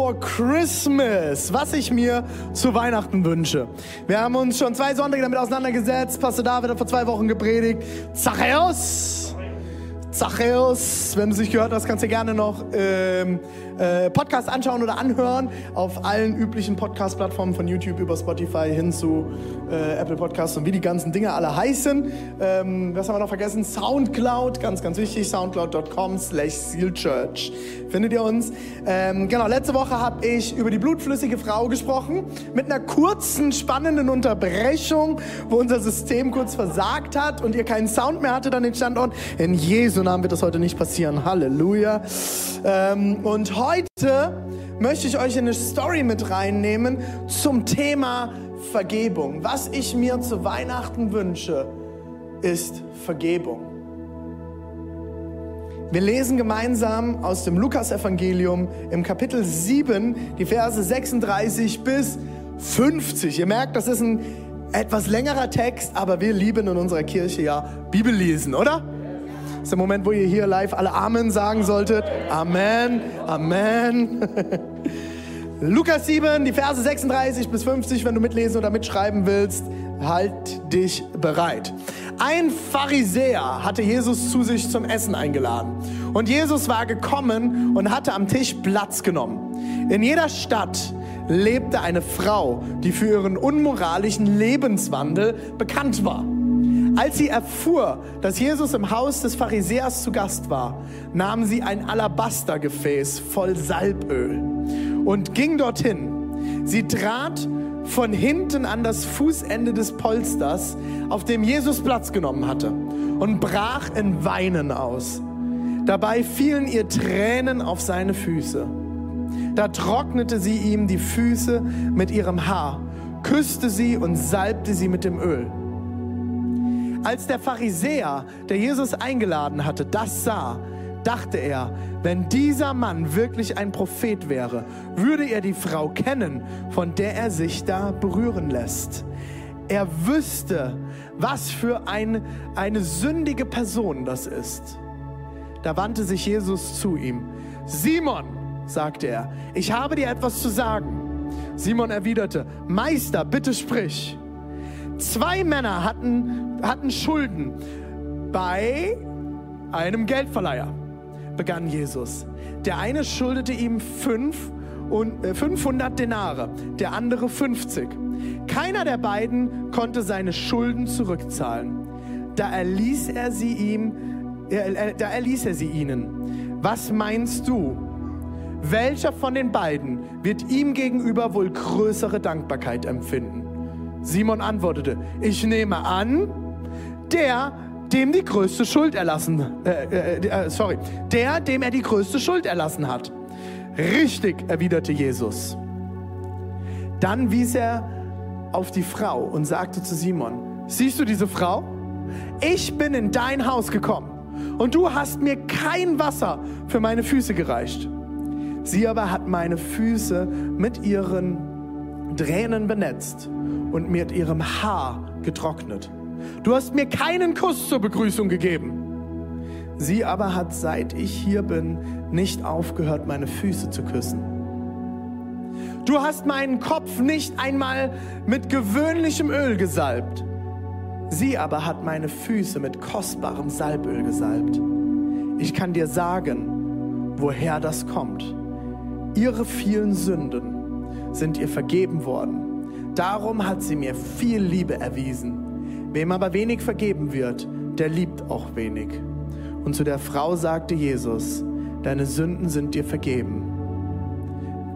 for Christmas, was ich mir zu Weihnachten wünsche. Wir haben uns schon zwei Sonntage damit auseinandergesetzt. Pastor David hat vor zwei Wochen gepredigt. Zachäus! Zachäus, wenn du es nicht gehört hast, kannst du gerne noch ähm, äh, Podcast anschauen oder anhören auf allen üblichen Podcast-Plattformen von YouTube über Spotify hin zu äh, Apple Podcasts und wie die ganzen Dinge alle heißen. Ähm, was haben wir noch vergessen? Soundcloud, ganz, ganz wichtig, soundcloud.com slash sealchurch. Findet ihr uns? Ähm, genau, letzte Woche habe ich über die blutflüssige Frau gesprochen, mit einer kurzen, spannenden Unterbrechung, wo unser System kurz versagt hat und ihr keinen Sound mehr hatte, dann den Standort. In Jesu Namen wird das heute nicht passieren. Halleluja. Ähm, und heute möchte ich euch in eine Story mit reinnehmen zum Thema Vergebung. Was ich mir zu Weihnachten wünsche, ist Vergebung. Wir lesen gemeinsam aus dem Lukasevangelium im Kapitel 7 die Verse 36 bis 50. Ihr merkt, das ist ein etwas längerer Text, aber wir lieben in unserer Kirche ja Bibel lesen, oder? Das ist der Moment, wo ihr hier live alle Amen sagen solltet. Amen, Amen. Lukas 7, die Verse 36 bis 50, wenn du mitlesen oder mitschreiben willst, halt dich bereit. Ein Pharisäer hatte Jesus zu sich zum Essen eingeladen. Und Jesus war gekommen und hatte am Tisch Platz genommen. In jeder Stadt lebte eine Frau, die für ihren unmoralischen Lebenswandel bekannt war. Als sie erfuhr, dass Jesus im Haus des Pharisäers zu Gast war, nahm sie ein Alabastergefäß voll Salböl und ging dorthin. Sie trat von hinten an das Fußende des Polsters, auf dem Jesus Platz genommen hatte, und brach in Weinen aus. Dabei fielen ihr Tränen auf seine Füße. Da trocknete sie ihm die Füße mit ihrem Haar, küsste sie und salbte sie mit dem Öl. Als der Pharisäer, der Jesus eingeladen hatte, das sah, dachte er, wenn dieser Mann wirklich ein Prophet wäre, würde er die Frau kennen, von der er sich da berühren lässt. Er wüsste, was für ein, eine sündige Person das ist. Da wandte sich Jesus zu ihm. Simon, sagte er, ich habe dir etwas zu sagen. Simon erwiderte, Meister, bitte sprich. Zwei Männer hatten, hatten Schulden bei einem Geldverleiher, begann Jesus. Der eine schuldete ihm fünf und, äh, 500 Denare, der andere 50. Keiner der beiden konnte seine Schulden zurückzahlen. Da erließ er sie ihm, äh, äh, da erließ er sie ihnen. Was meinst du? Welcher von den beiden wird ihm gegenüber wohl größere Dankbarkeit empfinden? Simon antwortete, ich nehme an, der, dem die größte Schuld erlassen, äh, äh, äh, sorry, der, dem er die größte Schuld erlassen hat. Richtig, erwiderte Jesus. Dann wies er auf die Frau und sagte zu Simon, siehst du diese Frau? Ich bin in dein Haus gekommen und du hast mir kein Wasser für meine Füße gereicht. Sie aber hat meine Füße mit ihren Tränen benetzt und mit ihrem Haar getrocknet. Du hast mir keinen Kuss zur Begrüßung gegeben. Sie aber hat, seit ich hier bin, nicht aufgehört, meine Füße zu küssen. Du hast meinen Kopf nicht einmal mit gewöhnlichem Öl gesalbt. Sie aber hat meine Füße mit kostbarem Salböl gesalbt. Ich kann dir sagen, woher das kommt. Ihre vielen Sünden sind ihr vergeben worden. Darum hat sie mir viel Liebe erwiesen. Wem aber wenig vergeben wird, der liebt auch wenig. Und zu der Frau sagte Jesus, deine Sünden sind dir vergeben.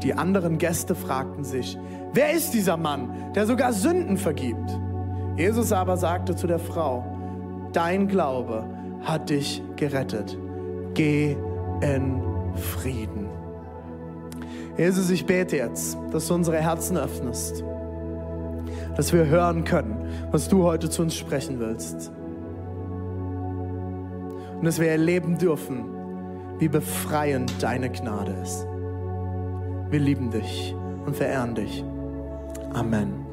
Die anderen Gäste fragten sich, wer ist dieser Mann, der sogar Sünden vergibt? Jesus aber sagte zu der Frau, dein Glaube hat dich gerettet. Geh in Frieden. Jesus, ich bete jetzt, dass du unsere Herzen öffnest, dass wir hören können, was du heute zu uns sprechen willst. Und dass wir erleben dürfen, wie befreiend deine Gnade ist. Wir lieben dich und verehren dich. Amen.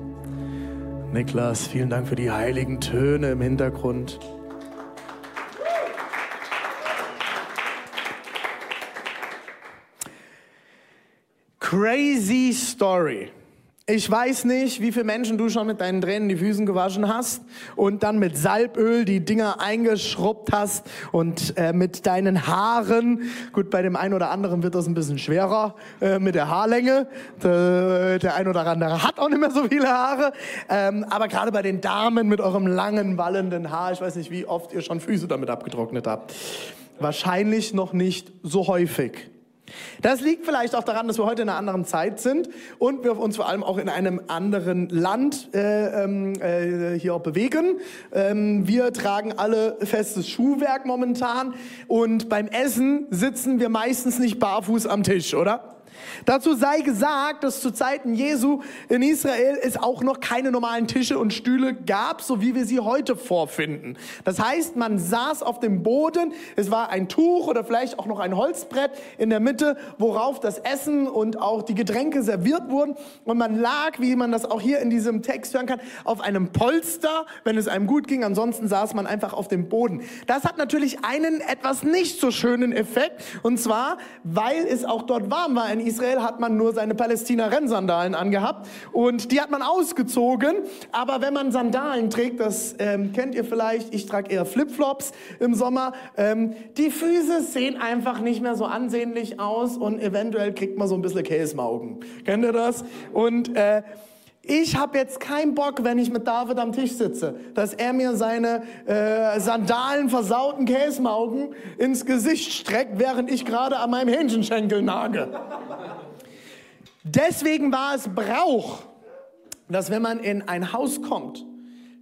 Niklas, vielen Dank für die heiligen Töne im Hintergrund. Crazy Story. Ich weiß nicht, wie viele Menschen du schon mit deinen Tränen die Füßen gewaschen hast und dann mit Salböl die Dinger eingeschrubbt hast und äh, mit deinen Haaren. Gut, bei dem einen oder anderen wird das ein bisschen schwerer äh, mit der Haarlänge. Der, der ein oder andere hat auch nicht mehr so viele Haare. Ähm, aber gerade bei den Damen mit eurem langen, wallenden Haar, ich weiß nicht, wie oft ihr schon Füße damit abgetrocknet habt. Wahrscheinlich noch nicht so häufig. Das liegt vielleicht auch daran, dass wir heute in einer anderen Zeit sind und wir uns vor allem auch in einem anderen Land äh, ähm, äh, hier bewegen. Ähm, wir tragen alle festes Schuhwerk momentan und beim Essen sitzen wir meistens nicht barfuß am Tisch, oder? Dazu sei gesagt, dass zu Zeiten Jesu in Israel es auch noch keine normalen Tische und Stühle gab, so wie wir sie heute vorfinden. Das heißt, man saß auf dem Boden, es war ein Tuch oder vielleicht auch noch ein Holzbrett in der Mitte, worauf das Essen und auch die Getränke serviert wurden. Und man lag, wie man das auch hier in diesem Text hören kann, auf einem Polster, wenn es einem gut ging. Ansonsten saß man einfach auf dem Boden. Das hat natürlich einen etwas nicht so schönen Effekt. Und zwar, weil es auch dort warm war in Israel Israel hat man nur seine Palästina-Rennsandalen angehabt und die hat man ausgezogen. Aber wenn man Sandalen trägt, das ähm, kennt ihr vielleicht, ich trage eher Flipflops im Sommer, ähm, die Füße sehen einfach nicht mehr so ansehnlich aus und eventuell kriegt man so ein bisschen Käsemaugen. Kennt ihr das? Und äh, ich habe jetzt keinen Bock, wenn ich mit David am Tisch sitze, dass er mir seine äh, Sandalen versauten Käsemaugen ins Gesicht streckt, während ich gerade an meinem Hähnchenschenkel nage. Deswegen war es Brauch, dass wenn man in ein Haus kommt,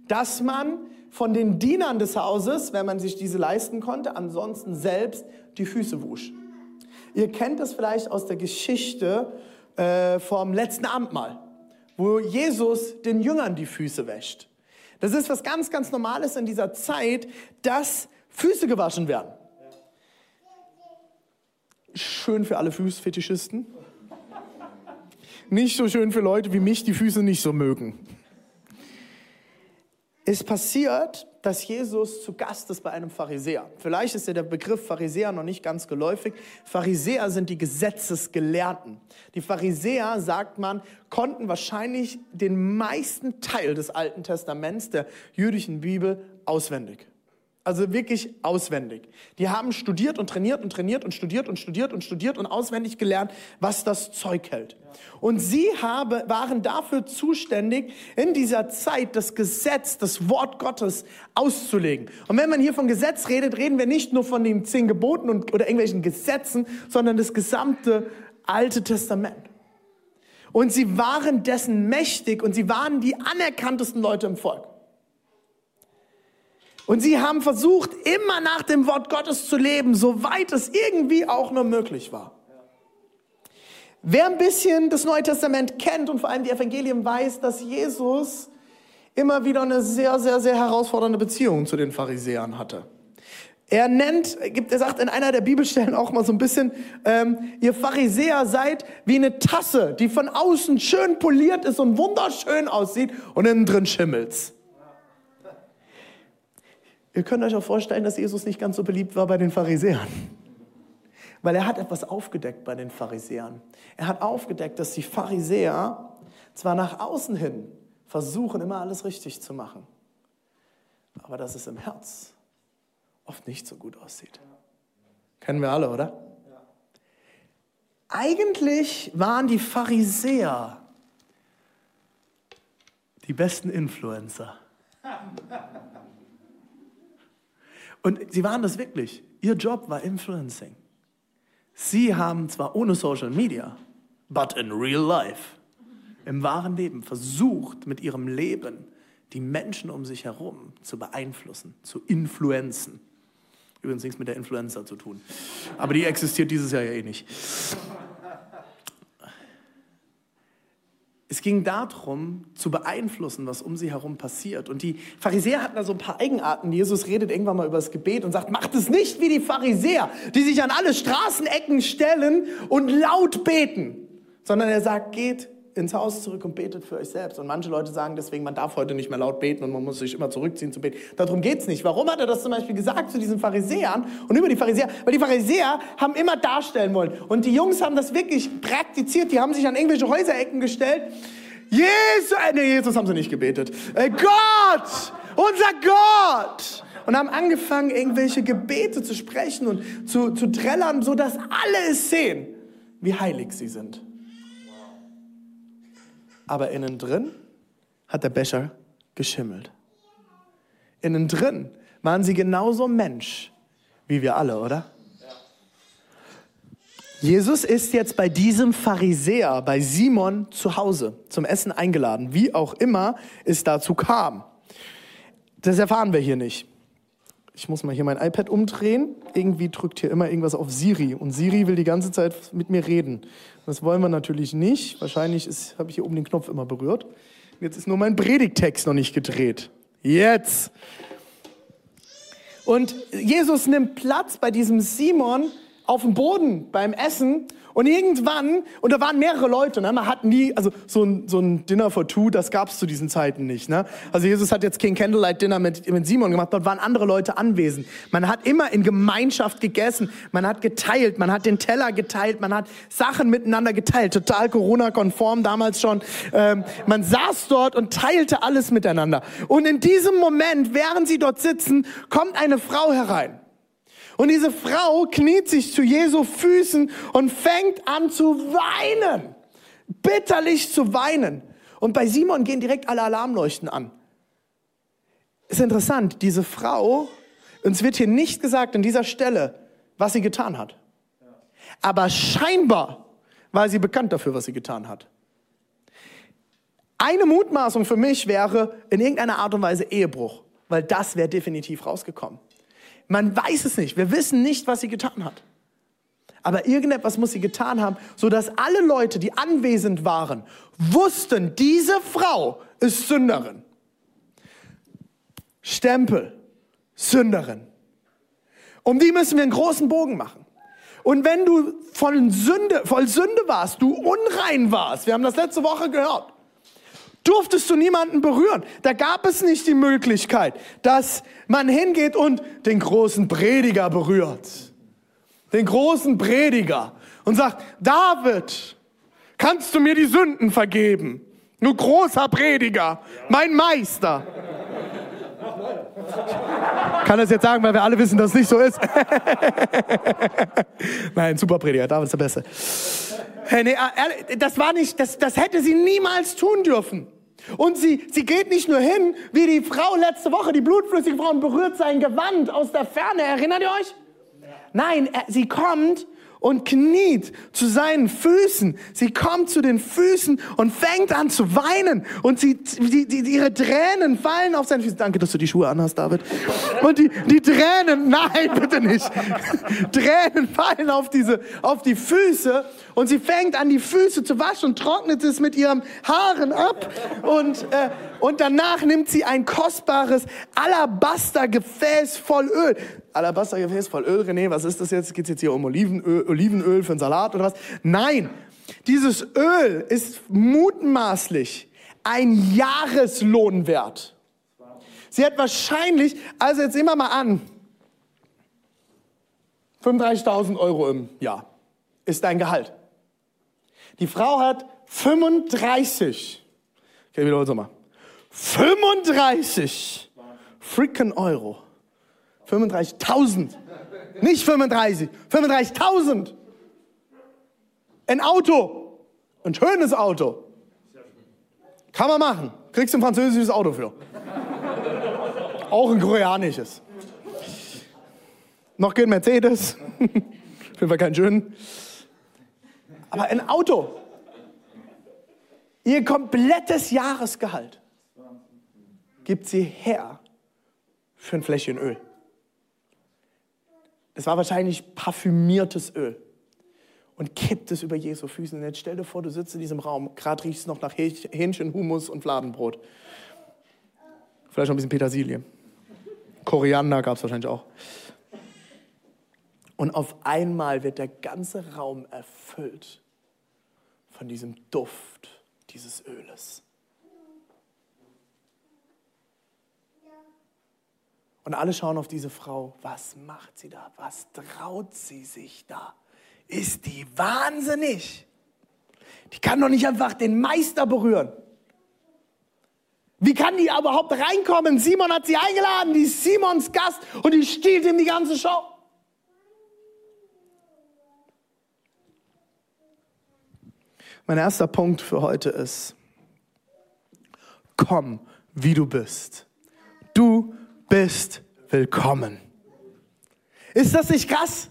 dass man von den Dienern des Hauses, wenn man sich diese leisten konnte, ansonsten selbst die Füße wusch. Ihr kennt das vielleicht aus der Geschichte äh, vom letzten Abendmahl wo Jesus den Jüngern die Füße wäscht. Das ist was ganz, ganz Normales in dieser Zeit, dass Füße gewaschen werden. Schön für alle Fußfetischisten. Nicht so schön für Leute wie mich, die Füße nicht so mögen. Es passiert, dass Jesus zu Gast ist bei einem Pharisäer. Vielleicht ist ja der Begriff Pharisäer noch nicht ganz geläufig. Pharisäer sind die Gesetzesgelehrten. Die Pharisäer, sagt man, konnten wahrscheinlich den meisten Teil des Alten Testaments der jüdischen Bibel auswendig. Also wirklich auswendig. Die haben studiert und trainiert und trainiert und studiert und studiert und studiert und auswendig gelernt, was das Zeug hält. Und sie habe, waren dafür zuständig, in dieser Zeit das Gesetz, das Wort Gottes auszulegen. Und wenn man hier von Gesetz redet, reden wir nicht nur von den zehn Geboten und, oder irgendwelchen Gesetzen, sondern das gesamte Alte Testament. Und sie waren dessen mächtig und sie waren die anerkanntesten Leute im Volk. Und sie haben versucht, immer nach dem Wort Gottes zu leben, soweit es irgendwie auch nur möglich war. Wer ein bisschen das Neue Testament kennt und vor allem die Evangelien weiß, dass Jesus immer wieder eine sehr, sehr, sehr herausfordernde Beziehung zu den Pharisäern hatte. Er nennt, er sagt in einer der Bibelstellen auch mal so ein bisschen, ähm, ihr Pharisäer seid wie eine Tasse, die von außen schön poliert ist und wunderschön aussieht und innen drin schimmelt's. Ihr könnt euch auch vorstellen, dass Jesus nicht ganz so beliebt war bei den Pharisäern. Weil er hat etwas aufgedeckt bei den Pharisäern. Er hat aufgedeckt, dass die Pharisäer zwar nach außen hin versuchen, immer alles richtig zu machen, aber dass es im Herz oft nicht so gut aussieht. Kennen wir alle, oder? Eigentlich waren die Pharisäer die besten Influencer. Und sie waren das wirklich. Ihr Job war Influencing. Sie haben zwar ohne Social Media, but in real life, im wahren Leben versucht, mit ihrem Leben die Menschen um sich herum zu beeinflussen, zu influenzen. Übrigens nichts mit der Influencer zu tun. Aber die existiert dieses Jahr ja eh nicht. Es ging darum, zu beeinflussen, was um sie herum passiert. Und die Pharisäer hatten da so ein paar Eigenarten. Jesus redet irgendwann mal über das Gebet und sagt, macht es nicht wie die Pharisäer, die sich an alle Straßenecken stellen und laut beten, sondern er sagt, geht ins Haus zurück und betet für euch selbst. Und manche Leute sagen deswegen, man darf heute nicht mehr laut beten und man muss sich immer zurückziehen zu beten. Darum geht's nicht. Warum hat er das zum Beispiel gesagt zu diesen Pharisäern und über die Pharisäer? Weil die Pharisäer haben immer darstellen wollen. Und die Jungs haben das wirklich praktiziert. Die haben sich an irgendwelche Häuserecken gestellt. Jesus, äh, nee, Jesus haben sie nicht gebetet. Äh, Gott, unser Gott. Und haben angefangen, irgendwelche Gebete zu sprechen und zu, zu trällern, sodass alle es sehen, wie heilig sie sind aber innen drin hat der Becher geschimmelt. Innen drin waren sie genauso Mensch wie wir alle, oder? Jesus ist jetzt bei diesem Pharisäer, bei Simon zu Hause zum Essen eingeladen, wie auch immer es dazu kam. Das erfahren wir hier nicht. Ich muss mal hier mein iPad umdrehen. Irgendwie drückt hier immer irgendwas auf Siri und Siri will die ganze Zeit mit mir reden. Das wollen wir natürlich nicht. Wahrscheinlich habe ich hier oben den Knopf immer berührt. Jetzt ist nur mein Predigtext noch nicht gedreht. Jetzt. Und Jesus nimmt Platz bei diesem Simon auf dem Boden beim Essen und irgendwann, und da waren mehrere Leute, ne? man hat nie, also so ein, so ein Dinner for Two, das gab es zu diesen Zeiten nicht. Ne? Also Jesus hat jetzt kein Candlelight Dinner mit, mit Simon gemacht, dort waren andere Leute anwesend. Man hat immer in Gemeinschaft gegessen, man hat geteilt, man hat den Teller geteilt, man hat Sachen miteinander geteilt, total Corona-konform damals schon. Ähm, man saß dort und teilte alles miteinander. Und in diesem Moment, während sie dort sitzen, kommt eine Frau herein. Und diese Frau kniet sich zu Jesu Füßen und fängt an zu weinen. Bitterlich zu weinen. Und bei Simon gehen direkt alle Alarmleuchten an. Ist interessant, diese Frau, uns wird hier nicht gesagt an dieser Stelle, was sie getan hat. Aber scheinbar war sie bekannt dafür, was sie getan hat. Eine Mutmaßung für mich wäre in irgendeiner Art und Weise Ehebruch, weil das wäre definitiv rausgekommen. Man weiß es nicht. Wir wissen nicht, was sie getan hat. Aber irgendetwas muss sie getan haben, sodass alle Leute, die anwesend waren, wussten, diese Frau ist Sünderin. Stempel, Sünderin. Um die müssen wir einen großen Bogen machen. Und wenn du voll Sünde, voll Sünde warst, du unrein warst, wir haben das letzte Woche gehört, durftest du niemanden berühren. Da gab es nicht die Möglichkeit, dass man hingeht und den großen Prediger berührt. Den großen Prediger und sagt, David, kannst du mir die Sünden vergeben? Du großer Prediger, mein Meister. Kann das jetzt sagen, weil wir alle wissen, dass es nicht so ist? Nein, super Prediger, David ist der Beste. Hey, nee, äh, das war nicht, das, das hätte sie niemals tun dürfen. Und sie, sie geht nicht nur hin, wie die Frau letzte Woche, die blutflüssige Frau, und berührt sein Gewand aus der Ferne. Erinnert ihr euch? Nein, sie kommt und kniet zu seinen Füßen. Sie kommt zu den Füßen und fängt an zu weinen. Und sie, die, die, ihre Tränen fallen auf seine Füße. Danke, dass du die Schuhe anhast, David. Und die, die Tränen, nein, bitte nicht. Tränen fallen auf diese, auf die Füße. Und sie fängt an, die Füße zu waschen und trocknet es mit ihren Haaren ab. Und, äh, und danach nimmt sie ein kostbares Alabastergefäß voll Öl. Alabastergefäß voll Öl, René, was ist das jetzt? Geht es jetzt hier um Olivenöl, Olivenöl für einen Salat oder was? Nein, dieses Öl ist mutmaßlich ein Jahreslohn wert. Sie hat wahrscheinlich, also jetzt immer mal an, 35.000 Euro im Jahr ist dein Gehalt. Die Frau hat 35. Okay, wieder mal. 35 freaking Euro. 35.000. Nicht 35, 35.000. Ein Auto. Ein schönes Auto. Kann man machen. Kriegst ein französisches Auto für. Auch ein koreanisches. Noch kein Mercedes. Auf jeden Fall kein schön. Aber ein Auto. Ihr komplettes Jahresgehalt gibt sie her für ein Fläschchen Öl. Es war wahrscheinlich parfümiertes Öl. und kippt es über Jesu Füßen. Und jetzt stell dir vor, du sitzt in diesem Raum, gerade riecht es noch nach Hähnchen, Hummus und Fladenbrot. Vielleicht noch ein bisschen Petersilie. Koriander gab es wahrscheinlich auch. Und auf einmal wird der ganze Raum erfüllt von diesem Duft dieses Öles. Und alle schauen auf diese Frau. Was macht sie da? Was traut sie sich da? Ist die wahnsinnig? Die kann doch nicht einfach den Meister berühren. Wie kann die überhaupt reinkommen? Simon hat sie eingeladen, die ist Simons Gast und die stiehlt ihm die ganze Show. Mein erster Punkt für heute ist, komm, wie du bist. Du bist willkommen. Ist das nicht krass?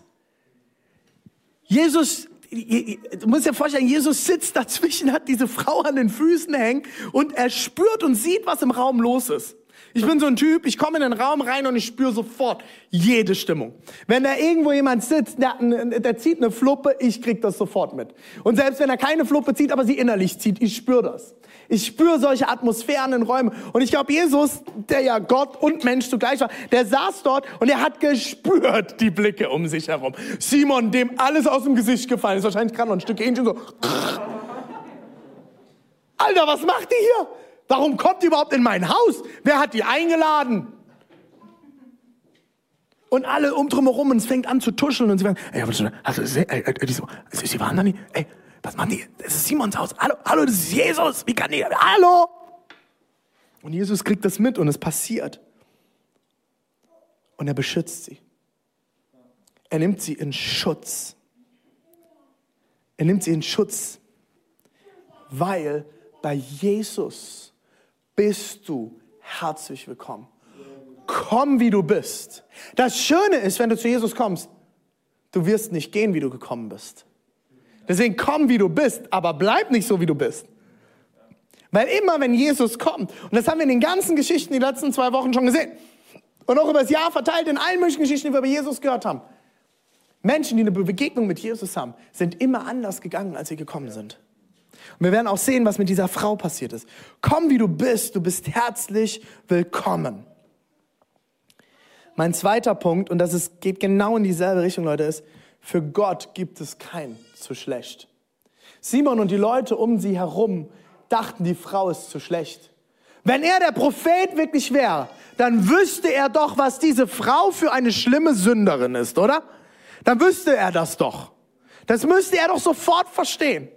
Jesus, du musst dir vorstellen, Jesus sitzt dazwischen, hat diese Frau an den Füßen hängen und er spürt und sieht, was im Raum los ist. Ich bin so ein Typ, ich komme in den Raum rein und ich spüre sofort jede Stimmung. Wenn da irgendwo jemand sitzt, der, der, zieht eine Fluppe, ich krieg das sofort mit. Und selbst wenn er keine Fluppe zieht, aber sie innerlich zieht, ich spüre das. Ich spüre solche Atmosphären in Räumen. Und ich glaube, Jesus, der ja Gott und Mensch zugleich war, der saß dort und er hat gespürt die Blicke um sich herum. Simon, dem alles aus dem Gesicht gefallen ist, wahrscheinlich gerade noch ein Stück Hähnchen so. Alter, was macht die hier? Warum kommt die überhaupt in mein Haus? Wer hat die eingeladen? Und alle um drum herum und es fängt an zu tuscheln und sie sagen, ey, hast du, ey, ey, die so, sie waren da nicht, ey, was machen die? Das ist Simons Haus. Hallo, hallo, das ist Jesus. Wie kann die? Hallo! Und Jesus kriegt das mit und es passiert. Und er beschützt sie. Er nimmt sie in Schutz. Er nimmt sie in Schutz, weil bei Jesus bist du herzlich willkommen. Komm, wie du bist. Das Schöne ist, wenn du zu Jesus kommst, du wirst nicht gehen, wie du gekommen bist. Deswegen komm, wie du bist, aber bleib nicht so, wie du bist. Weil immer, wenn Jesus kommt, und das haben wir in den ganzen Geschichten die letzten zwei Wochen schon gesehen, und auch über das Jahr verteilt in allen möglichen Geschichten, die wir über Jesus gehört haben, Menschen, die eine Begegnung mit Jesus haben, sind immer anders gegangen, als sie gekommen sind. Und wir werden auch sehen, was mit dieser Frau passiert ist. Komm, wie du bist, du bist herzlich willkommen. Mein zweiter Punkt, und das ist, geht genau in dieselbe Richtung, Leute, ist, für Gott gibt es kein zu schlecht. Simon und die Leute um sie herum dachten, die Frau ist zu schlecht. Wenn er der Prophet wirklich wäre, dann wüsste er doch, was diese Frau für eine schlimme Sünderin ist, oder? Dann wüsste er das doch. Das müsste er doch sofort verstehen.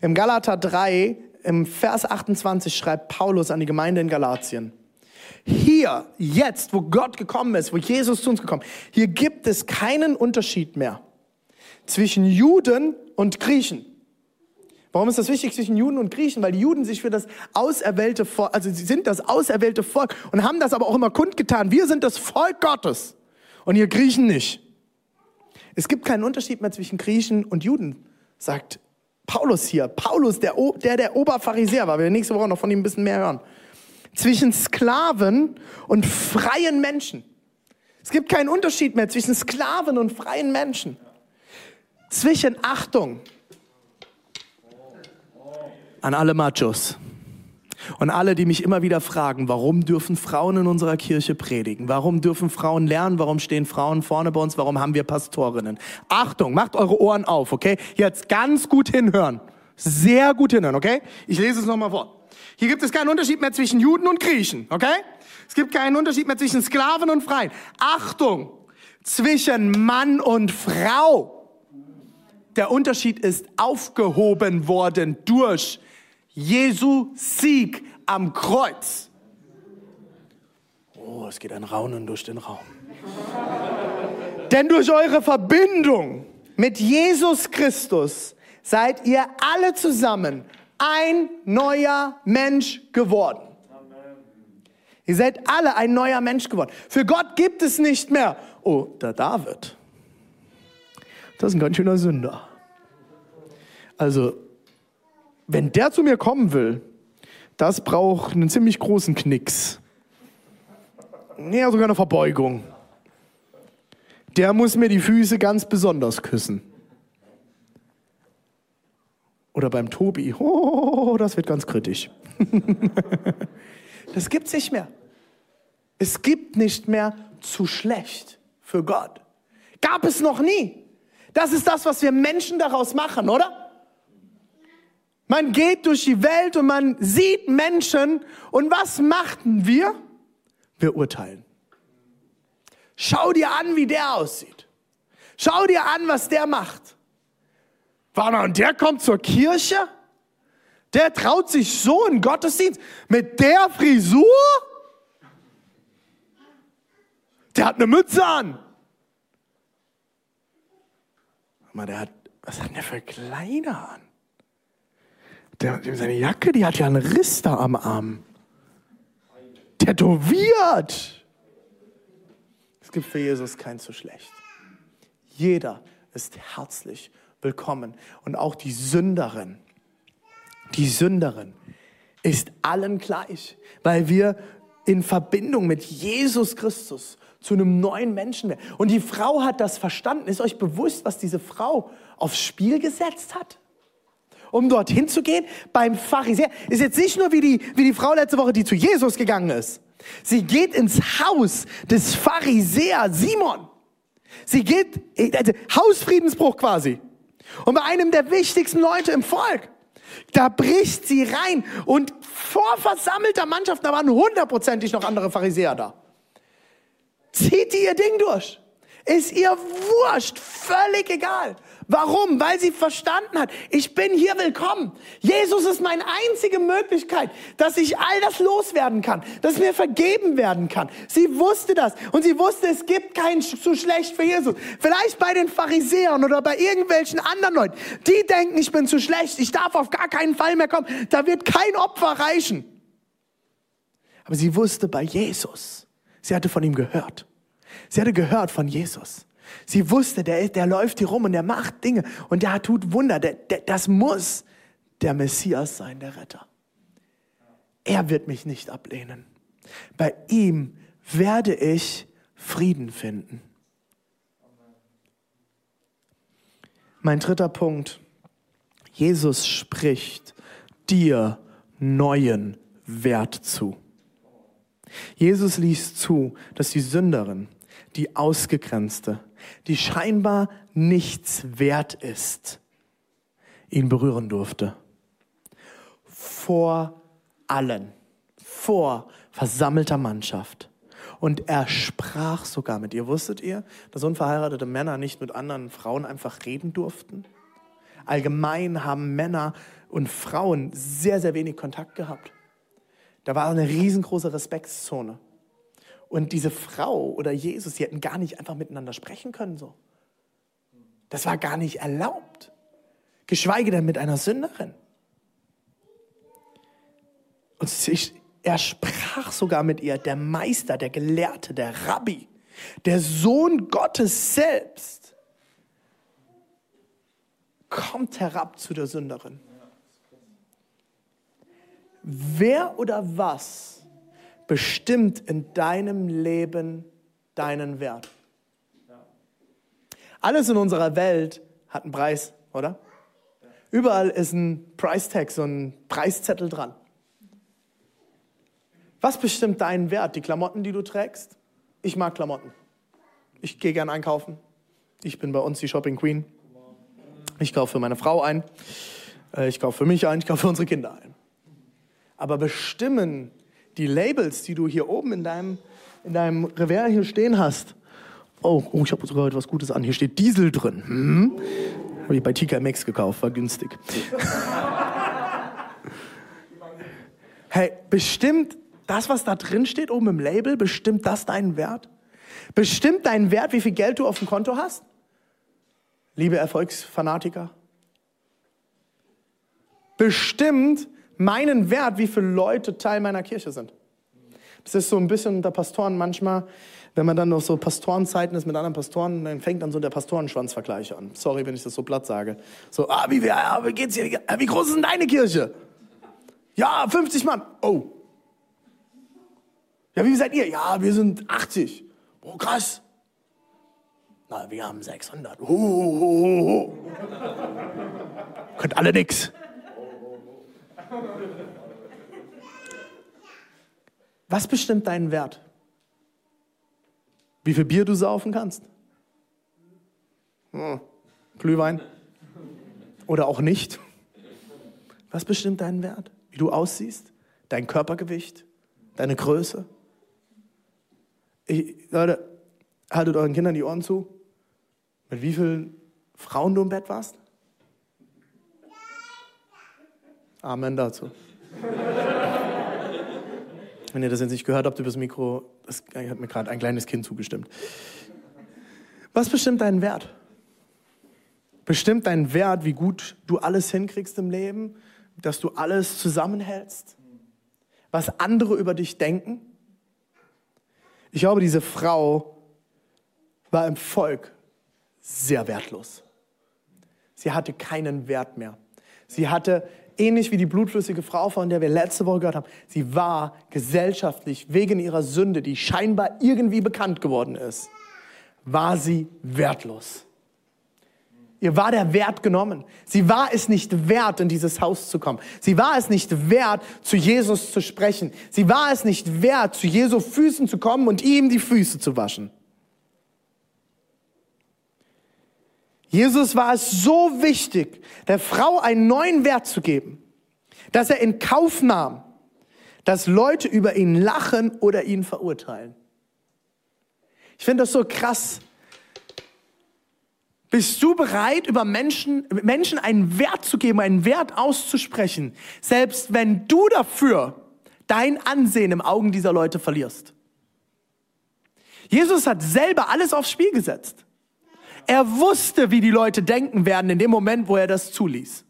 Im Galater 3, im Vers 28 schreibt Paulus an die Gemeinde in Galatien. Hier, jetzt, wo Gott gekommen ist, wo Jesus zu uns gekommen ist, hier gibt es keinen Unterschied mehr zwischen Juden und Griechen. Warum ist das wichtig zwischen Juden und Griechen? Weil die Juden sich für das auserwählte Volk, also sie sind das auserwählte Volk und haben das aber auch immer kundgetan. Wir sind das Volk Gottes und ihr Griechen nicht. Es gibt keinen Unterschied mehr zwischen Griechen und Juden, sagt Paulus hier. Paulus, der der, der Oberpharisäer war. Wir nächste Woche noch von ihm ein bisschen mehr hören zwischen Sklaven und freien Menschen. Es gibt keinen Unterschied mehr zwischen Sklaven und freien Menschen. Zwischen Achtung an alle Machos und alle, die mich immer wieder fragen, warum dürfen Frauen in unserer Kirche predigen? Warum dürfen Frauen lernen? Warum stehen Frauen vorne bei uns? Warum haben wir Pastorinnen? Achtung, macht eure Ohren auf, okay? Jetzt ganz gut hinhören. Sehr gut hinhören, okay? Ich lese es nochmal vor. Hier gibt es keinen Unterschied mehr zwischen Juden und Griechen, okay? Es gibt keinen Unterschied mehr zwischen Sklaven und Freien. Achtung, zwischen Mann und Frau. Der Unterschied ist aufgehoben worden durch Jesu Sieg am Kreuz. Oh, es geht ein Raunen durch den Raum. Denn durch eure Verbindung mit Jesus Christus seid ihr alle zusammen ein neuer Mensch geworden. Ihr seid alle ein neuer Mensch geworden. Für Gott gibt es nicht mehr, oh, der David, das ist ein ganz schöner Sünder. Also, wenn der zu mir kommen will, das braucht einen ziemlich großen Knicks. Ja, sogar eine Verbeugung. der muss mir die Füße ganz besonders küssen. Oder beim Tobi, oh, das wird ganz kritisch. das gibt's nicht mehr. Es gibt nicht mehr zu schlecht für Gott. Gab es noch nie. Das ist das, was wir Menschen daraus machen, oder? Man geht durch die Welt und man sieht Menschen und was machten wir? Wir urteilen. Schau dir an, wie der aussieht. Schau dir an, was der macht. Warte und der kommt zur Kirche? Der traut sich so in Gottesdienst mit der Frisur? Der hat eine Mütze an. Mal, der hat, was hat der für Kleider an? Der, seine Jacke, die hat ja einen Riss da am Arm. Tätowiert. Es gibt für Jesus kein zu schlecht. Jeder ist herzlich willkommen. Und auch die Sünderin, die Sünderin ist allen gleich, weil wir in Verbindung mit Jesus Christus zu einem neuen Menschen werden. Und die Frau hat das verstanden. Ist euch bewusst, was diese Frau aufs Spiel gesetzt hat? Um dorthin zu gehen, beim Pharisäer. Ist jetzt nicht nur wie die, wie die Frau letzte Woche, die zu Jesus gegangen ist. Sie geht ins Haus des Pharisäer Simon. Sie geht, also Hausfriedensbruch quasi. Und bei einem der wichtigsten Leute im Volk. Da bricht sie rein und vor versammelter Mannschaft, da waren hundertprozentig noch andere Pharisäer da. Zieht die ihr Ding durch. Ist ihr wurscht, völlig egal. Warum? Weil sie verstanden hat, ich bin hier willkommen. Jesus ist meine einzige Möglichkeit, dass ich all das loswerden kann, dass mir vergeben werden kann. Sie wusste das und sie wusste, es gibt kein zu schlecht für Jesus. Vielleicht bei den Pharisäern oder bei irgendwelchen anderen Leuten, die denken, ich bin zu schlecht, ich darf auf gar keinen Fall mehr kommen, da wird kein Opfer reichen. Aber sie wusste bei Jesus, sie hatte von ihm gehört. Sie hatte gehört von Jesus. Sie wusste, der, der läuft hier rum und der macht Dinge und der tut Wunder. Der, der, das muss der Messias sein, der Retter. Er wird mich nicht ablehnen. Bei ihm werde ich Frieden finden. Mein dritter Punkt. Jesus spricht dir neuen Wert zu. Jesus ließ zu, dass die Sünderin, die Ausgegrenzte, die scheinbar nichts wert ist, ihn berühren durfte. Vor allen, vor versammelter Mannschaft. Und er sprach sogar mit ihr. Wusstet ihr, dass unverheiratete Männer nicht mit anderen Frauen einfach reden durften? Allgemein haben Männer und Frauen sehr, sehr wenig Kontakt gehabt. Da war eine riesengroße Respektszone. Und diese Frau oder Jesus, die hätten gar nicht einfach miteinander sprechen können so. Das war gar nicht erlaubt. Geschweige denn mit einer Sünderin. Und er sprach sogar mit ihr, der Meister, der Gelehrte, der Rabbi, der Sohn Gottes selbst, kommt herab zu der Sünderin. Wer oder was bestimmt in deinem Leben deinen Wert. Alles in unserer Welt hat einen Preis, oder? Überall ist ein Price Tag, so ein Preiszettel dran. Was bestimmt deinen Wert? Die Klamotten, die du trägst? Ich mag Klamotten. Ich gehe gern einkaufen. Ich bin bei uns die Shopping Queen. Ich kaufe für meine Frau ein. Äh, ich kaufe für mich ein. Ich kaufe für unsere Kinder ein. Aber bestimmen die Labels, die du hier oben in deinem, in deinem Revers hier stehen hast. Oh, oh ich habe sogar etwas Gutes an. Hier steht Diesel drin. Hm? Habe ich bei TK Max gekauft, war günstig. hey, bestimmt das, was da drin steht, oben im Label, bestimmt das deinen Wert? Bestimmt deinen Wert, wie viel Geld du auf dem Konto hast? Liebe Erfolgsfanatiker? Bestimmt meinen Wert, wie viele Leute Teil meiner Kirche sind. Das ist so ein bisschen unter Pastoren manchmal, wenn man dann noch so Pastorenzeiten ist mit anderen Pastoren, dann fängt dann so der Pastorenschwanzvergleich an. Sorry, wenn ich das so platt sage. So, ah, wie, ah, wie geht's hier? Wie groß ist denn deine Kirche? Ja, 50 Mann. Oh. Ja, wie seid ihr? Ja, wir sind 80. Oh, krass. Na, wir haben 600. Uhuhuhu. Könnt alle nix. Was bestimmt deinen Wert? Wie viel Bier du saufen kannst? Hm. Glühwein? Oder auch nicht? Was bestimmt deinen Wert? Wie du aussiehst? Dein Körpergewicht? Deine Größe? Ich, Leute, haltet euren Kindern die Ohren zu. Mit wie vielen Frauen du im Bett warst? Amen dazu. Wenn ihr das jetzt nicht gehört habt über das Mikro, das hat mir gerade ein kleines Kind zugestimmt. Was bestimmt deinen Wert? Bestimmt deinen Wert, wie gut du alles hinkriegst im Leben, dass du alles zusammenhältst, was andere über dich denken? Ich glaube, diese Frau war im Volk sehr wertlos. Sie hatte keinen Wert mehr. Sie hatte, ähnlich wie die blutflüssige Frau, von der wir letzte Woche gehört haben, sie war gesellschaftlich wegen ihrer Sünde, die scheinbar irgendwie bekannt geworden ist, war sie wertlos. Ihr war der Wert genommen. Sie war es nicht wert, in dieses Haus zu kommen. Sie war es nicht wert, zu Jesus zu sprechen. Sie war es nicht wert, zu Jesu Füßen zu kommen und ihm die Füße zu waschen. Jesus war es so wichtig, der Frau einen neuen Wert zu geben, dass er in Kauf nahm, dass Leute über ihn lachen oder ihn verurteilen. Ich finde das so krass. Bist du bereit, über Menschen, Menschen einen Wert zu geben, einen Wert auszusprechen, selbst wenn du dafür dein Ansehen im Augen dieser Leute verlierst? Jesus hat selber alles aufs Spiel gesetzt. Er wusste, wie die Leute denken werden in dem Moment, wo er das zuließ.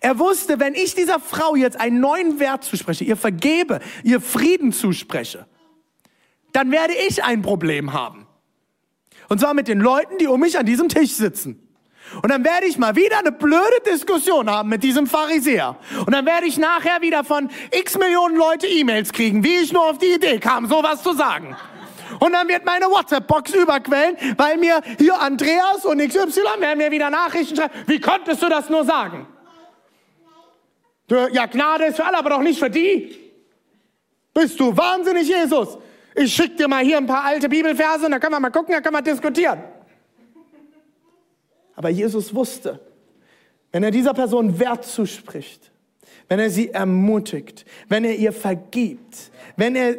Er wusste, wenn ich dieser Frau jetzt einen neuen Wert zuspreche, ihr vergebe, ihr Frieden zuspreche, dann werde ich ein Problem haben. Und zwar mit den Leuten, die um mich an diesem Tisch sitzen. Und dann werde ich mal wieder eine blöde Diskussion haben mit diesem Pharisäer. Und dann werde ich nachher wieder von x Millionen Leute E-Mails kriegen, wie ich nur auf die Idee kam, sowas zu sagen. Und dann wird meine WhatsApp-Box überquellen, weil mir hier Andreas und XY werden mir wieder Nachrichten schreiben. Wie konntest du das nur sagen? Ja, Gnade ist für alle, aber doch nicht für die. Bist du wahnsinnig, Jesus? Ich schick dir mal hier ein paar alte Bibelverse und dann können wir mal gucken, dann können wir diskutieren. Aber Jesus wusste, wenn er dieser Person Wert zuspricht, wenn er sie ermutigt, wenn er ihr vergibt, wenn er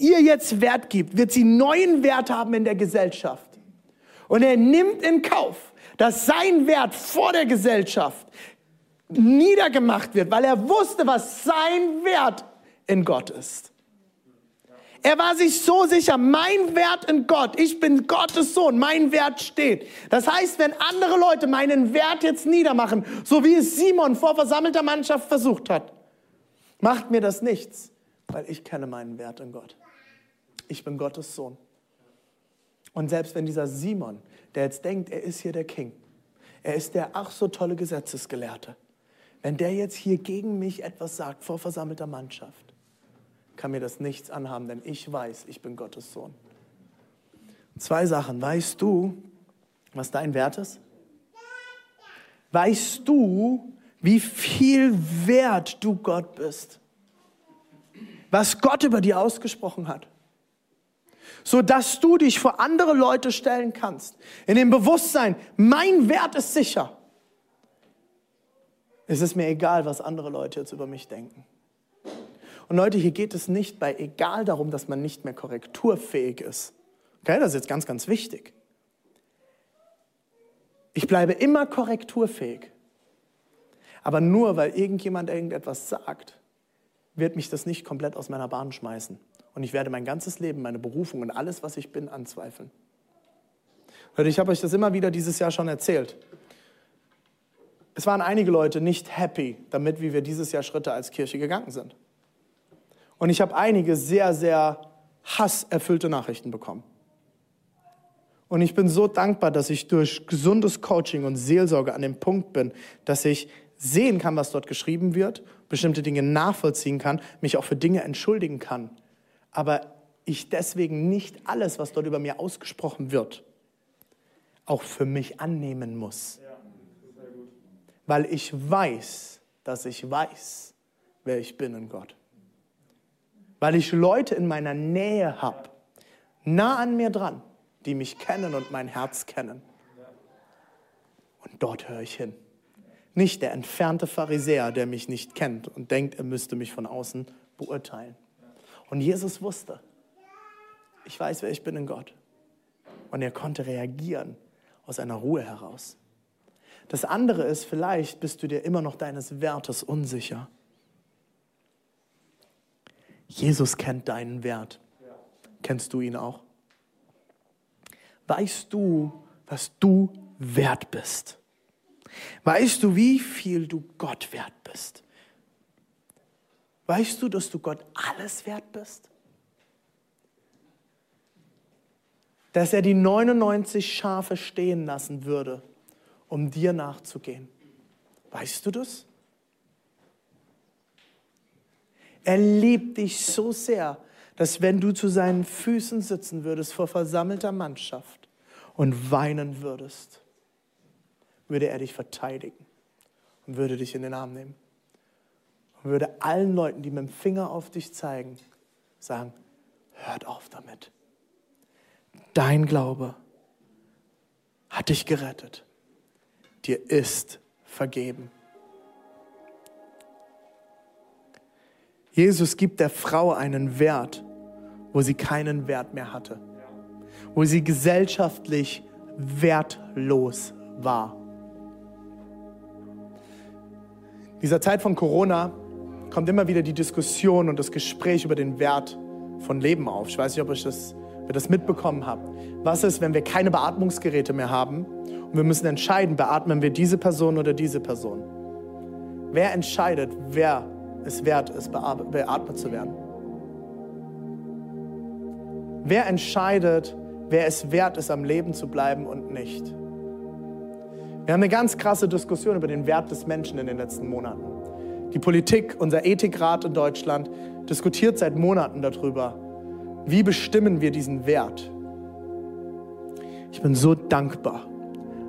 ihr jetzt Wert gibt, wird sie neuen Wert haben in der Gesellschaft. Und er nimmt in Kauf, dass sein Wert vor der Gesellschaft niedergemacht wird, weil er wusste, was sein Wert in Gott ist. Er war sich so sicher, mein Wert in Gott, ich bin Gottes Sohn, mein Wert steht. Das heißt, wenn andere Leute meinen Wert jetzt niedermachen, so wie es Simon vor versammelter Mannschaft versucht hat, macht mir das nichts, weil ich kenne meinen Wert in Gott ich bin Gottes Sohn. Und selbst wenn dieser Simon, der jetzt denkt, er ist hier der King, er ist der ach so tolle Gesetzesgelehrte, wenn der jetzt hier gegen mich etwas sagt vor versammelter Mannschaft, kann mir das nichts anhaben, denn ich weiß, ich bin Gottes Sohn. Zwei Sachen. Weißt du, was dein Wert ist? Weißt du, wie viel wert du Gott bist? Was Gott über dir ausgesprochen hat? So dass du dich vor andere Leute stellen kannst. In dem Bewusstsein, mein Wert ist sicher. Es ist mir egal, was andere Leute jetzt über mich denken. Und Leute, hier geht es nicht bei egal darum, dass man nicht mehr korrekturfähig ist. Okay, das ist jetzt ganz, ganz wichtig. Ich bleibe immer korrekturfähig. Aber nur weil irgendjemand irgendetwas sagt, wird mich das nicht komplett aus meiner Bahn schmeißen. Und ich werde mein ganzes Leben, meine Berufung und alles, was ich bin, anzweifeln. Leute, ich habe euch das immer wieder dieses Jahr schon erzählt. Es waren einige Leute nicht happy damit, wie wir dieses Jahr Schritte als Kirche gegangen sind. Und ich habe einige sehr, sehr hasserfüllte Nachrichten bekommen. Und ich bin so dankbar, dass ich durch gesundes Coaching und Seelsorge an dem Punkt bin, dass ich sehen kann, was dort geschrieben wird, bestimmte Dinge nachvollziehen kann, mich auch für Dinge entschuldigen kann, aber ich deswegen nicht alles, was dort über mir ausgesprochen wird, auch für mich annehmen muss. Weil ich weiß, dass ich weiß, wer ich bin in Gott. Weil ich Leute in meiner Nähe habe, nah an mir dran, die mich kennen und mein Herz kennen. Und dort höre ich hin. Nicht der entfernte Pharisäer, der mich nicht kennt und denkt, er müsste mich von außen beurteilen. Und Jesus wusste, ich weiß, wer ich bin in Gott. Und er konnte reagieren aus einer Ruhe heraus. Das andere ist, vielleicht bist du dir immer noch deines Wertes unsicher. Jesus kennt deinen Wert. Kennst du ihn auch? Weißt du, was du wert bist? Weißt du, wie viel du Gott wert bist? Weißt du, dass du Gott alles wert bist? Dass er die 99 Schafe stehen lassen würde, um dir nachzugehen. Weißt du das? Er liebt dich so sehr, dass wenn du zu seinen Füßen sitzen würdest vor versammelter Mannschaft und weinen würdest, würde er dich verteidigen und würde dich in den Arm nehmen und würde allen Leuten, die mit dem Finger auf dich zeigen, sagen, hört auf damit. Dein Glaube hat dich gerettet. Dir ist vergeben. Jesus gibt der Frau einen Wert, wo sie keinen Wert mehr hatte, wo sie gesellschaftlich wertlos war. In dieser Zeit von Corona kommt immer wieder die Diskussion und das Gespräch über den Wert von Leben auf. Ich weiß nicht, ob, ich das, ihr das mitbekommen habt. Was ist, wenn wir keine Beatmungsgeräte mehr haben und wir müssen entscheiden, beatmen wir diese Person oder diese Person? Wer entscheidet, wer es wert ist, beatmet zu werden? Wer entscheidet, wer es wert ist, am Leben zu bleiben und nicht? Wir haben eine ganz krasse Diskussion über den Wert des Menschen in den letzten Monaten. Die Politik, unser Ethikrat in Deutschland diskutiert seit Monaten darüber, wie bestimmen wir diesen Wert. Ich bin so dankbar,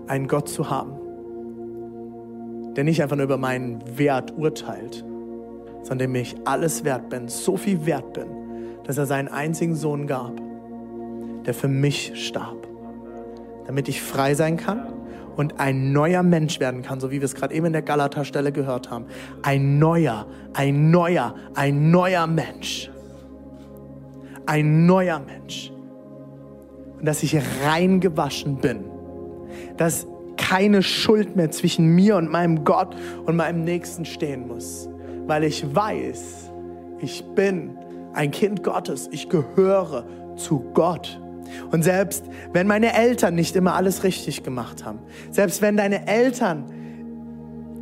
einen Gott zu haben, der nicht einfach nur über meinen Wert urteilt, sondern dem ich alles wert bin, so viel wert bin, dass er seinen einzigen Sohn gab, der für mich starb, damit ich frei sein kann und ein neuer Mensch werden kann, so wie wir es gerade eben in der Galata-Stelle gehört haben. Ein neuer, ein neuer, ein neuer Mensch. Ein neuer Mensch. Und dass ich reingewaschen bin. Dass keine Schuld mehr zwischen mir und meinem Gott und meinem Nächsten stehen muss weil ich weiß, ich bin ein Kind Gottes, ich gehöre zu Gott. Und selbst wenn meine Eltern nicht immer alles richtig gemacht haben, selbst wenn deine Eltern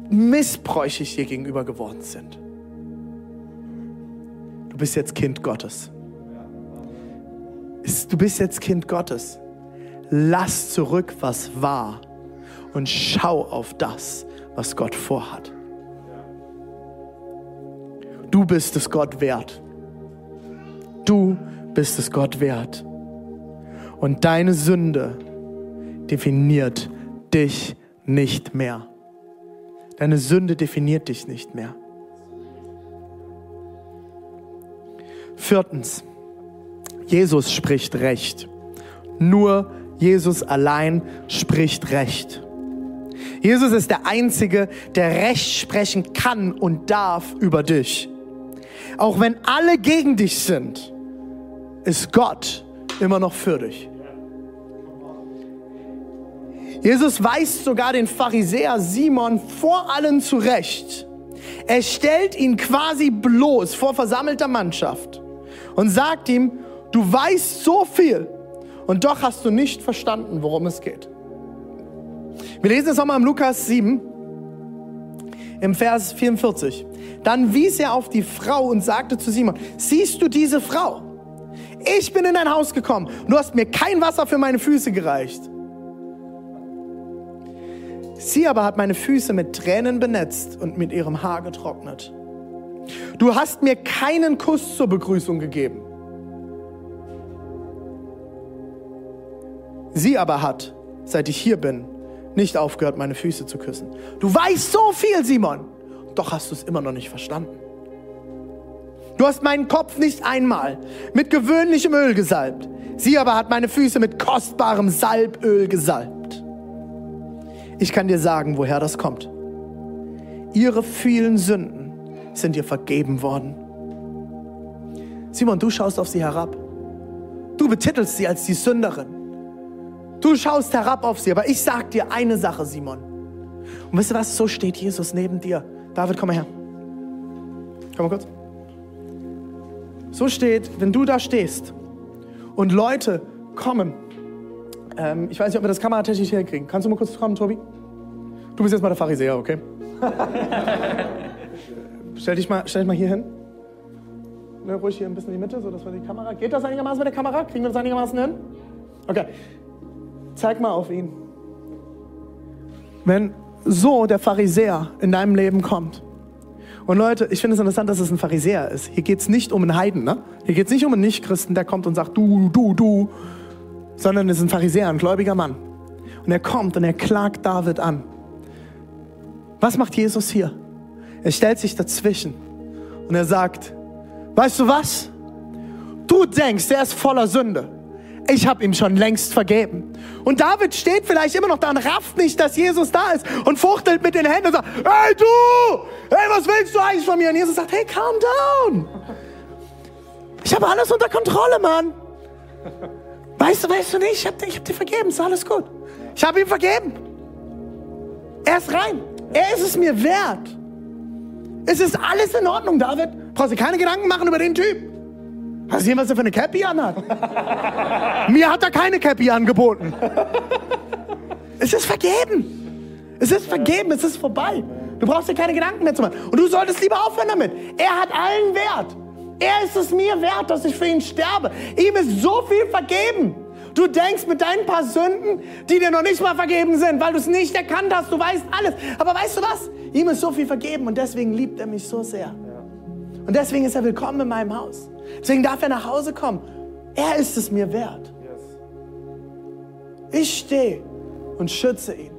missbräuchig dir gegenüber geworden sind, du bist jetzt Kind Gottes. Du bist jetzt Kind Gottes. Lass zurück, was war und schau auf das, was Gott vorhat. Du bist es Gott wert. Du bist es Gott wert. Und deine Sünde definiert dich nicht mehr. Deine Sünde definiert dich nicht mehr. Viertens, Jesus spricht Recht. Nur Jesus allein spricht Recht. Jesus ist der Einzige, der Recht sprechen kann und darf über dich. Auch wenn alle gegen dich sind, ist Gott immer noch für dich. Jesus weist sogar den Pharisäer Simon vor allen zurecht. Er stellt ihn quasi bloß vor versammelter Mannschaft und sagt ihm, du weißt so viel und doch hast du nicht verstanden, worum es geht. Wir lesen es nochmal im Lukas 7, im Vers 44. Dann wies er auf die Frau und sagte zu Simon, siehst du diese Frau? Ich bin in dein Haus gekommen du hast mir kein Wasser für meine Füße gereicht. Sie aber hat meine Füße mit Tränen benetzt und mit ihrem Haar getrocknet. Du hast mir keinen Kuss zur Begrüßung gegeben. Sie aber hat seit ich hier bin, nicht aufgehört, meine Füße zu küssen. Du weißt so viel, Simon, doch hast du es immer noch nicht verstanden. Du hast meinen Kopf nicht einmal mit gewöhnlichem Öl gesalbt. Sie aber hat meine Füße mit kostbarem Salböl gesalbt. Ich kann dir sagen, woher das kommt. Ihre vielen Sünden sind ihr vergeben worden. Simon, du schaust auf sie herab. Du betitelst sie als die Sünderin. Du schaust herab auf sie, aber ich sag dir eine Sache, Simon. Und weißt du was? So steht Jesus neben dir. David, komm mal her. Komm mal kurz. So steht, wenn du da stehst und Leute kommen. Ähm, ich weiß nicht, ob wir das kameratechnisch hinkriegen. Kannst du mal kurz kommen, Tobi? Du bist jetzt mal der Pharisäer, okay? stell, dich mal, stell dich mal hier hin. Ne, ruhig hier ein bisschen in die Mitte, so dass wir die Kamera. Geht das einigermaßen mit der Kamera? Kriegen wir das einigermaßen hin? Okay. Zeig mal auf ihn. Wenn so der Pharisäer in deinem Leben kommt. Und Leute, ich finde es interessant, dass es ein Pharisäer ist. Hier geht es nicht um einen Heiden, ne? Hier geht es nicht um einen Nichtchristen, der kommt und sagt, du, du, du, sondern es ist ein Pharisäer, ein gläubiger Mann. Und er kommt und er klagt David an. Was macht Jesus hier? Er stellt sich dazwischen und er sagt, weißt du was? Du denkst, er ist voller Sünde. Ich habe ihm schon längst vergeben. Und David steht vielleicht immer noch da und rafft nicht, dass Jesus da ist und fuchtelt mit den Händen und sagt, hey du, hey, was willst du eigentlich von mir? Und Jesus sagt, hey, calm down. Ich habe alles unter Kontrolle, Mann. Weißt du, weißt du nicht, ich habe hab dir vergeben, ist alles gut. Ich habe ihm vergeben. Er ist rein. Er ist es mir wert. Es ist alles in Ordnung, David. Brauchst du keine Gedanken machen über den Typ. Hast du gesehen, was er für eine Cappy anhat? Mir hat er keine Cappy angeboten. es ist vergeben. Es ist vergeben, es ist vorbei. Du brauchst dir keine Gedanken mehr zu machen. Und du solltest lieber aufhören damit. Er hat allen Wert. Er ist es mir wert, dass ich für ihn sterbe. Ihm ist so viel vergeben. Du denkst mit deinen paar Sünden, die dir noch nicht mal vergeben sind, weil du es nicht erkannt hast, du weißt alles. Aber weißt du was? Ihm ist so viel vergeben und deswegen liebt er mich so sehr. Und deswegen ist er willkommen in meinem Haus. Deswegen darf er nach Hause kommen. Er ist es mir wert. Ich stehe und schütze ihn.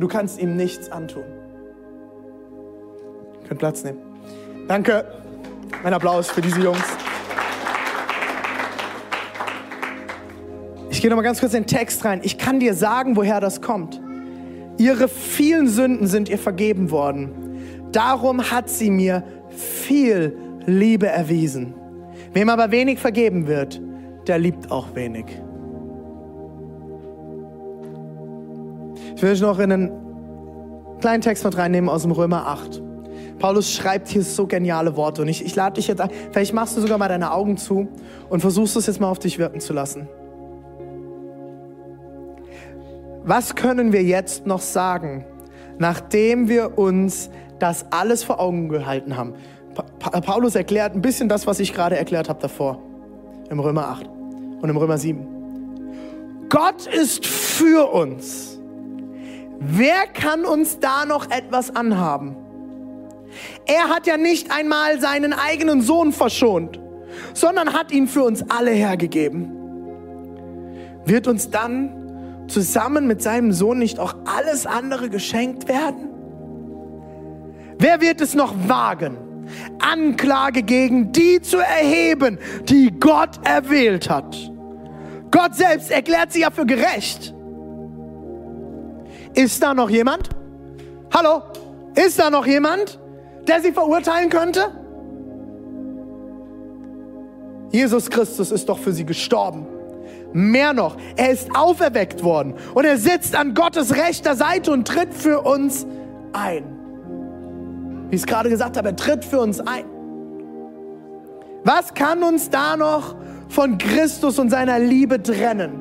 Du kannst ihm nichts antun. Ihr könnt Platz nehmen. Danke. Ein Applaus für diese Jungs. Ich gehe noch mal ganz kurz in den Text rein. Ich kann dir sagen, woher das kommt. Ihre vielen Sünden sind ihr vergeben worden. Darum hat sie mir viel Liebe erwiesen. Wem aber wenig vergeben wird, der liebt auch wenig. Ich will euch noch in einen kleinen Text mit reinnehmen aus dem Römer 8. Paulus schreibt hier so geniale Worte und ich, ich lade dich jetzt ein, vielleicht machst du sogar mal deine Augen zu und versuchst es jetzt mal auf dich wirken zu lassen. Was können wir jetzt noch sagen, nachdem wir uns das alles vor Augen gehalten haben? Pa Paulus erklärt ein bisschen das, was ich gerade erklärt habe davor, im Römer 8 und im Römer 7. Gott ist für uns. Wer kann uns da noch etwas anhaben? Er hat ja nicht einmal seinen eigenen Sohn verschont, sondern hat ihn für uns alle hergegeben. Wird uns dann zusammen mit seinem Sohn nicht auch alles andere geschenkt werden? Wer wird es noch wagen, Anklage gegen die zu erheben, die Gott erwählt hat? Gott selbst erklärt sie ja für gerecht. Ist da noch jemand? Hallo? Ist da noch jemand? der sie verurteilen könnte? Jesus Christus ist doch für sie gestorben. Mehr noch, er ist auferweckt worden und er sitzt an Gottes rechter Seite und tritt für uns ein. Wie ich es gerade gesagt habe, er tritt für uns ein. Was kann uns da noch von Christus und seiner Liebe trennen?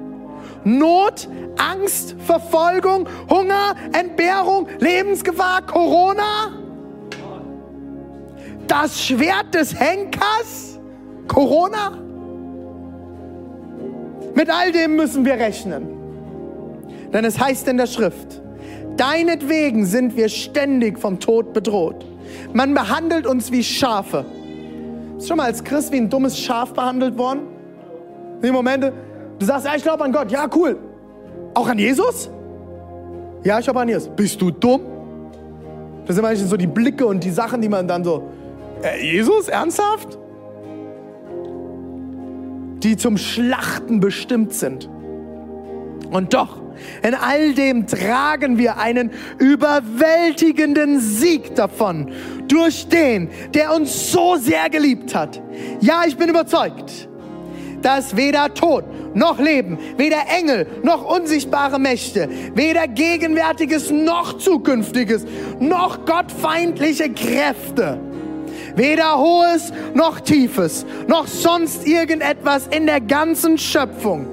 Not, Angst, Verfolgung, Hunger, Entbehrung, Lebensgefahr, Corona? das Schwert des Henkers, Corona. Mit all dem müssen wir rechnen. Denn es heißt in der Schrift, deinetwegen sind wir ständig vom Tod bedroht. Man behandelt uns wie Schafe. Ist schon mal als Christ wie ein dummes Schaf behandelt worden? In den Momente, du sagst, ja, ich glaube an Gott, ja, cool. Auch an Jesus? Ja, ich glaube an Jesus. Bist du dumm? Das sind manchmal so die Blicke und die Sachen, die man dann so, äh, Jesus, ernsthaft? Die zum Schlachten bestimmt sind. Und doch, in all dem tragen wir einen überwältigenden Sieg davon durch den, der uns so sehr geliebt hat. Ja, ich bin überzeugt, dass weder Tod noch Leben, weder Engel noch unsichtbare Mächte, weder Gegenwärtiges noch Zukünftiges, noch gottfeindliche Kräfte, weder Hohes noch Tiefes, noch sonst irgendetwas in der ganzen Schöpfung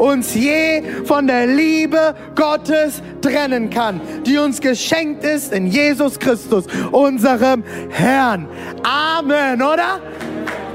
uns je von der Liebe Gottes trennen kann, die uns geschenkt ist in Jesus Christus, unserem Herrn. Amen, oder?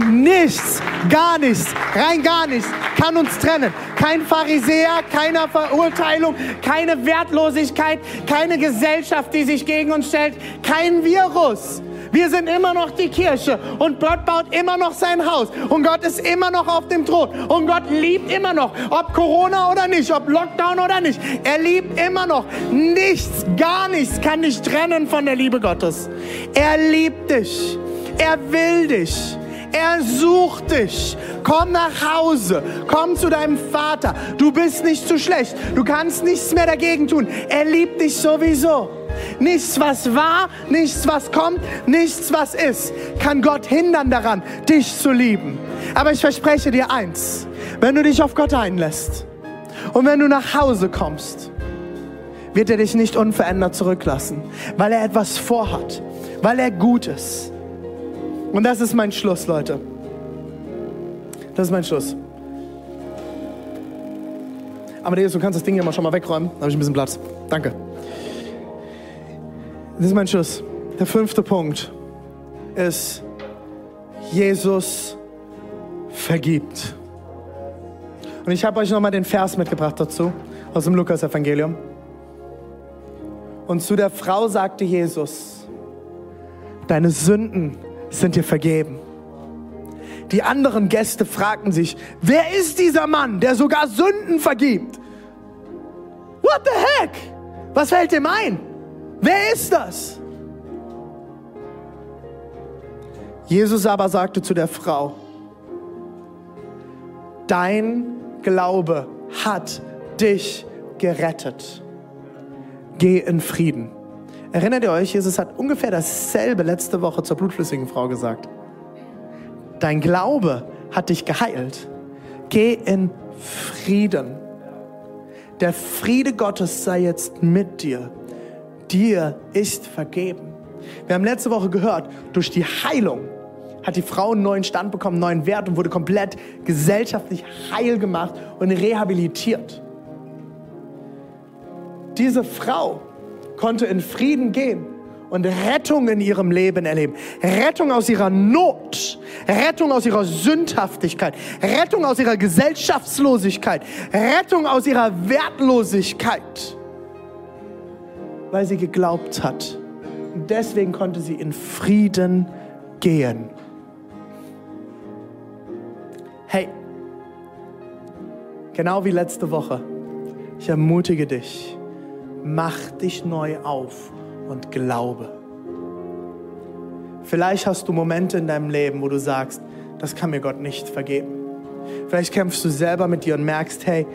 Nichts, gar nichts, rein gar nichts kann uns trennen. Kein Pharisäer, keine Verurteilung, keine Wertlosigkeit, keine Gesellschaft, die sich gegen uns stellt, kein Virus. Wir sind immer noch die Kirche und Gott baut immer noch sein Haus und Gott ist immer noch auf dem Thron und Gott liebt immer noch, ob Corona oder nicht, ob Lockdown oder nicht. Er liebt immer noch. Nichts, gar nichts kann dich trennen von der Liebe Gottes. Er liebt dich. Er will dich. Er sucht dich. Komm nach Hause. Komm zu deinem Vater. Du bist nicht zu schlecht. Du kannst nichts mehr dagegen tun. Er liebt dich sowieso. Nichts, was war, nichts, was kommt, nichts, was ist, kann Gott hindern daran, dich zu lieben. Aber ich verspreche dir eins, wenn du dich auf Gott einlässt und wenn du nach Hause kommst, wird er dich nicht unverändert zurücklassen, weil er etwas vorhat, weil er gut ist. Und das ist mein Schluss, Leute. Das ist mein Schluss. Amadeus, du kannst das Ding ja mal schon mal wegräumen. Da habe ich ein bisschen Platz. Danke. Das ist mein Schluss. Der fünfte Punkt ist, Jesus vergibt. Und ich habe euch nochmal den Vers mitgebracht dazu, aus dem Lukas-Evangelium. Und zu der Frau sagte Jesus, deine Sünden sind dir vergeben. Die anderen Gäste fragten sich, wer ist dieser Mann, der sogar Sünden vergibt? What the heck? Was fällt ihm ein? Wer ist das? Jesus aber sagte zu der Frau, dein Glaube hat dich gerettet. Geh in Frieden. Erinnert ihr euch, Jesus hat ungefähr dasselbe letzte Woche zur blutflüssigen Frau gesagt. Dein Glaube hat dich geheilt. Geh in Frieden. Der Friede Gottes sei jetzt mit dir. Dir ist vergeben. Wir haben letzte Woche gehört, durch die Heilung hat die Frau einen neuen Stand bekommen, einen neuen Wert und wurde komplett gesellschaftlich heil gemacht und rehabilitiert. Diese Frau konnte in Frieden gehen und Rettung in ihrem Leben erleben. Rettung aus ihrer Not, Rettung aus ihrer Sündhaftigkeit, Rettung aus ihrer Gesellschaftslosigkeit, Rettung aus ihrer Wertlosigkeit, weil sie geglaubt hat. Und deswegen konnte sie in Frieden gehen. Hey, genau wie letzte Woche, ich ermutige dich, mach dich neu auf und glaube. Vielleicht hast du Momente in deinem Leben, wo du sagst, das kann mir Gott nicht vergeben. Vielleicht kämpfst du selber mit dir und merkst, hey,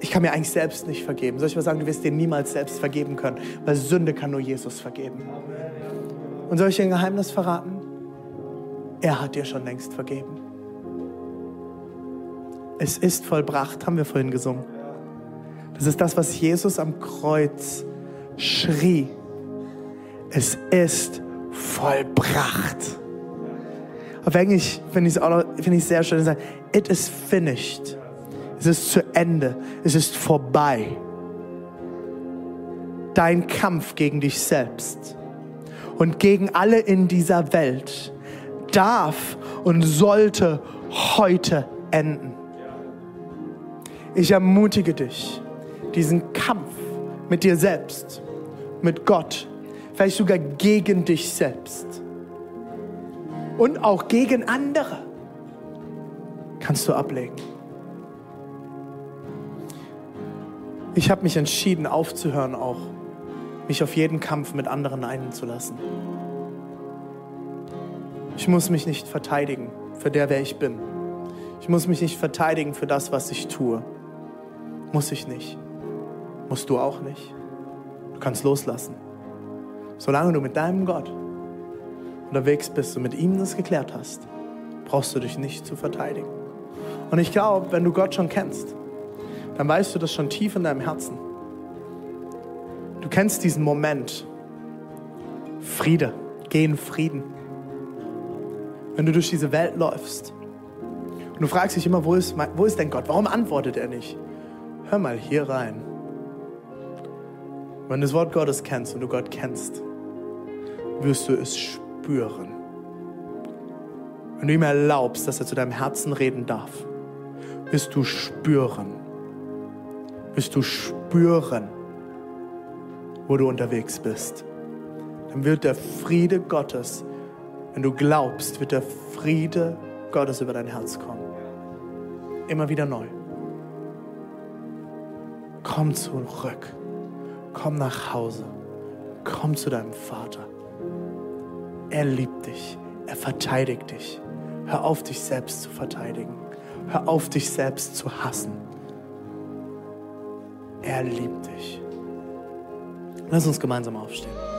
ich kann mir eigentlich selbst nicht vergeben. Soll ich mal sagen, du wirst dir niemals selbst vergeben können, weil Sünde kann nur Jesus vergeben. Und soll ich dir ein Geheimnis verraten? Er hat dir schon längst vergeben. Es ist vollbracht, haben wir vorhin gesungen. Das ist das, was Jesus am Kreuz schrie. Es ist vollbracht. Auf Englisch finde ich es find ich sehr schön. It is finished. Es ist zu Ende. Es ist vorbei. Dein Kampf gegen dich selbst und gegen alle in dieser Welt darf und sollte heute enden. Ich ermutige dich, diesen Kampf mit dir selbst, mit Gott, vielleicht sogar gegen dich selbst und auch gegen andere, kannst du ablegen. Ich habe mich entschieden, aufzuhören, auch mich auf jeden Kampf mit anderen einzulassen. Ich muss mich nicht verteidigen für der, wer ich bin. Ich muss mich nicht verteidigen für das, was ich tue. Muss ich nicht. Musst du auch nicht. Du kannst loslassen. Solange du mit deinem Gott unterwegs bist und mit ihm das geklärt hast, brauchst du dich nicht zu verteidigen. Und ich glaube, wenn du Gott schon kennst, dann weißt du das schon tief in deinem Herzen. Du kennst diesen Moment. Friede, geh in Frieden. Wenn du durch diese Welt läufst und du fragst dich immer, wo ist, mein, wo ist denn Gott? Warum antwortet er nicht? Hör mal hier rein. Wenn du das Wort Gottes kennst und du Gott kennst, wirst du es spüren. Wenn du ihm erlaubst, dass er zu deinem Herzen reden darf, wirst du spüren, wirst du spüren, wo du unterwegs bist. Dann wird der Friede Gottes, wenn du glaubst, wird der Friede Gottes über dein Herz kommen. Immer wieder neu. Komm zurück. Komm nach Hause. Komm zu deinem Vater. Er liebt dich. Er verteidigt dich. Hör auf, dich selbst zu verteidigen. Hör auf, dich selbst zu hassen. Er liebt dich. Lass uns gemeinsam aufstehen.